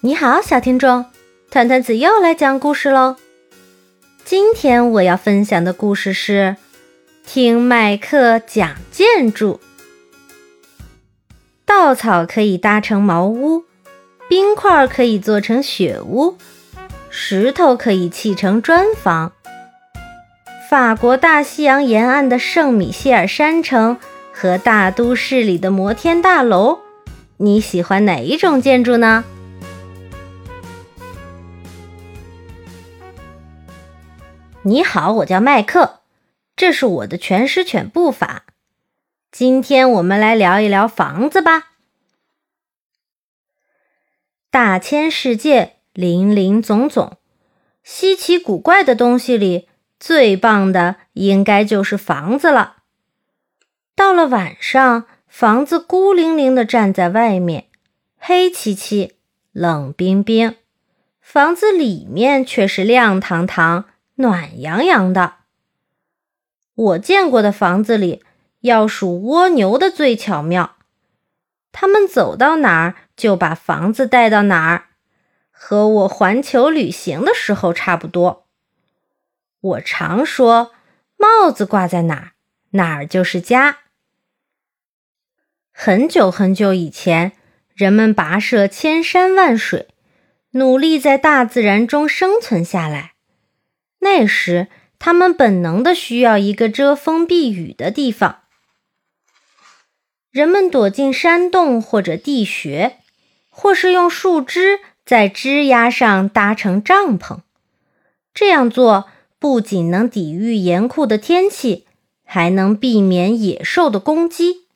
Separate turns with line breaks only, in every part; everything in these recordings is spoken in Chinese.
你好，小听众，团团子又来讲故事喽。今天我要分享的故事是听麦克讲建筑。稻草可以搭成茅屋，冰块可以做成雪屋，石头可以砌成砖房。法国大西洋沿岸的圣米歇尔山城和大都市里的摩天大楼，你喜欢哪一种建筑呢？你好，我叫麦克，这是我的全师犬步法。今天我们来聊一聊房子吧。大千世界，林林总总，稀奇古怪的东西里，最棒的应该就是房子了。到了晚上，房子孤零零的站在外面，黑漆漆、冷冰冰；房子里面却是亮堂堂。暖洋洋的。我见过的房子里，要数蜗牛的最巧妙。他们走到哪儿就把房子带到哪儿，和我环球旅行的时候差不多。我常说，帽子挂在哪儿，哪儿就是家。很久很久以前，人们跋涉千山万水，努力在大自然中生存下来。那时，他们本能的需要一个遮风避雨的地方。人们躲进山洞或者地穴，或是用树枝在枝丫上搭成帐篷。这样做不仅能抵御严酷的天气，还能避免野兽的攻击。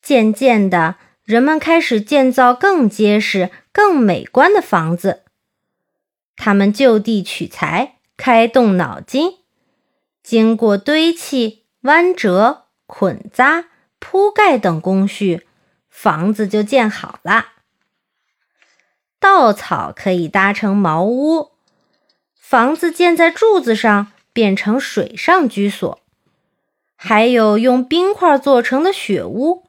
渐渐的，人们开始建造更结实、更美观的房子。他们就地取材，开动脑筋，经过堆砌、弯折、捆扎、铺盖等工序，房子就建好了。稻草可以搭成茅屋，房子建在柱子上变成水上居所；还有用冰块做成的雪屋，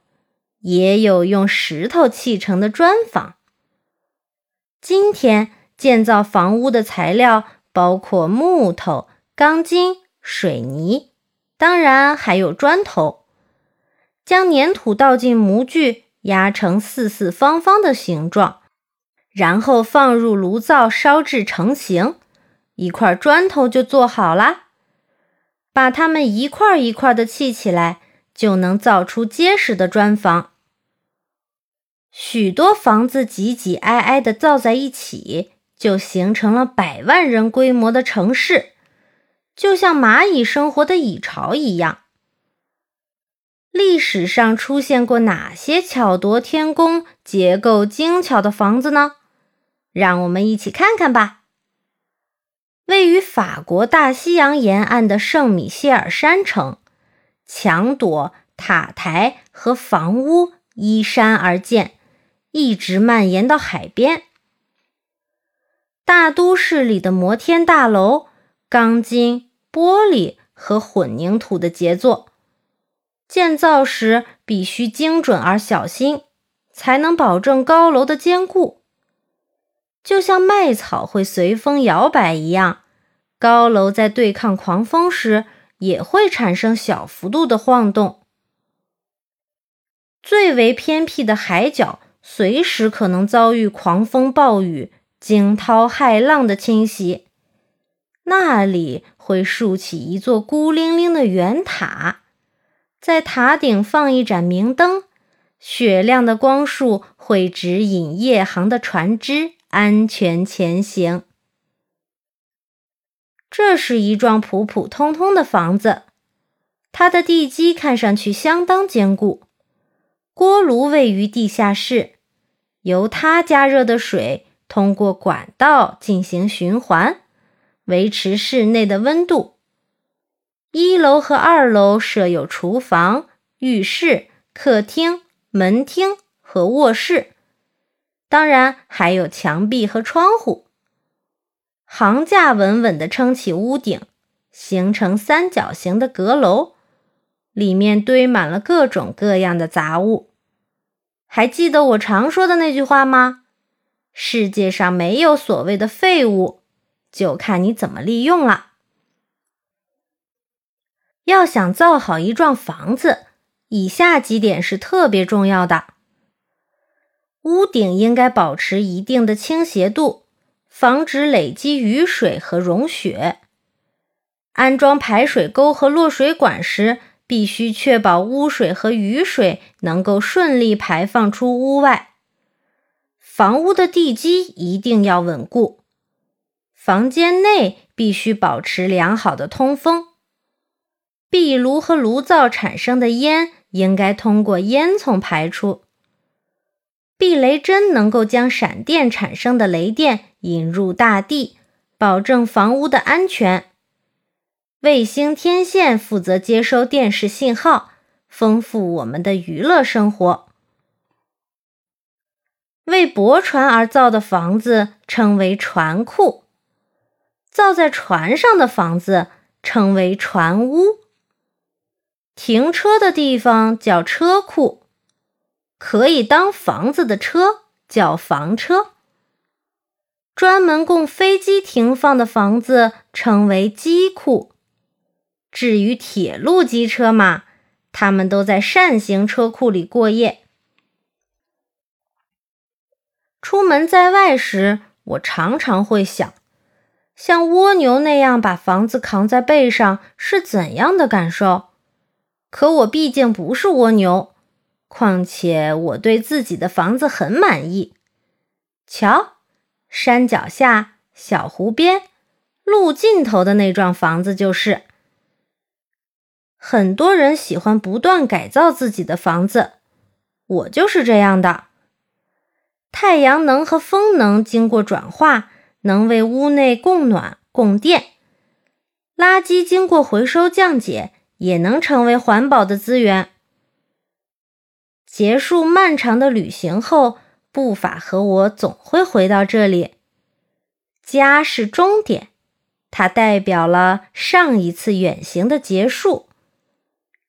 也有用石头砌成的砖房。今天。建造房屋的材料包括木头、钢筋、水泥，当然还有砖头。将粘土倒进模具，压成四四方方的形状，然后放入炉灶烧制成型，一块砖头就做好啦。把它们一块一块的砌起来，就能造出结实的砖房。许多房子挤挤挨挨的造在一起。就形成了百万人规模的城市，就像蚂蚁生活的蚁巢一样。历史上出现过哪些巧夺天工、结构精巧的房子呢？让我们一起看看吧。位于法国大西洋沿岸的圣米歇尔山城，墙垛、塔台和房屋依山而建，一直蔓延到海边。大都市里的摩天大楼，钢筋、玻璃和混凝土的杰作，建造时必须精准而小心，才能保证高楼的坚固。就像麦草会随风摇摆一样，高楼在对抗狂风时也会产生小幅度的晃动。最为偏僻的海角，随时可能遭遇狂风暴雨。惊涛骇浪的侵袭，那里会竖起一座孤零零的圆塔，在塔顶放一盏明灯，雪亮的光束会指引夜航的船只安全前行。这是一幢普普通通的房子，它的地基看上去相当坚固，锅炉位于地下室，由它加热的水。通过管道进行循环，维持室内的温度。一楼和二楼设有厨房、浴室、客厅、门厅和卧室，当然还有墙壁和窗户。行架稳稳地撑起屋顶，形成三角形的阁楼，里面堆满了各种各样的杂物。还记得我常说的那句话吗？世界上没有所谓的废物，就看你怎么利用了。要想造好一幢房子，以下几点是特别重要的：屋顶应该保持一定的倾斜度，防止累积雨水和融雪。安装排水沟和落水管时，必须确保污水和雨水能够顺利排放出屋外。房屋的地基一定要稳固，房间内必须保持良好的通风。壁炉和炉灶产生的烟应该通过烟囱排出。避雷针能够将闪电产生的雷电引入大地，保证房屋的安全。卫星天线负责接收电视信号，丰富我们的娱乐生活。为驳船而造的房子称为船库，造在船上的房子称为船屋。停车的地方叫车库，可以当房子的车叫房车。专门供飞机停放的房子称为机库。至于铁路机车嘛，他们都在扇形车库里过夜。出门在外时，我常常会想，像蜗牛那样把房子扛在背上是怎样的感受。可我毕竟不是蜗牛，况且我对自己的房子很满意。瞧，山脚下、小湖边、路尽头的那幢房子就是。很多人喜欢不断改造自己的房子，我就是这样的。太阳能和风能经过转化，能为屋内供暖供电；垃圾经过回收降解，也能成为环保的资源。结束漫长的旅行后，步伐和我总会回到这里。家是终点，它代表了上一次远行的结束；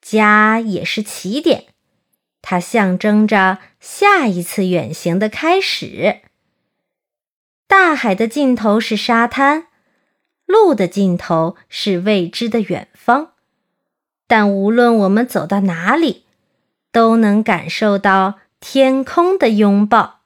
家也是起点。它象征着下一次远行的开始。大海的尽头是沙滩，路的尽头是未知的远方。但无论我们走到哪里，都能感受到天空的拥抱。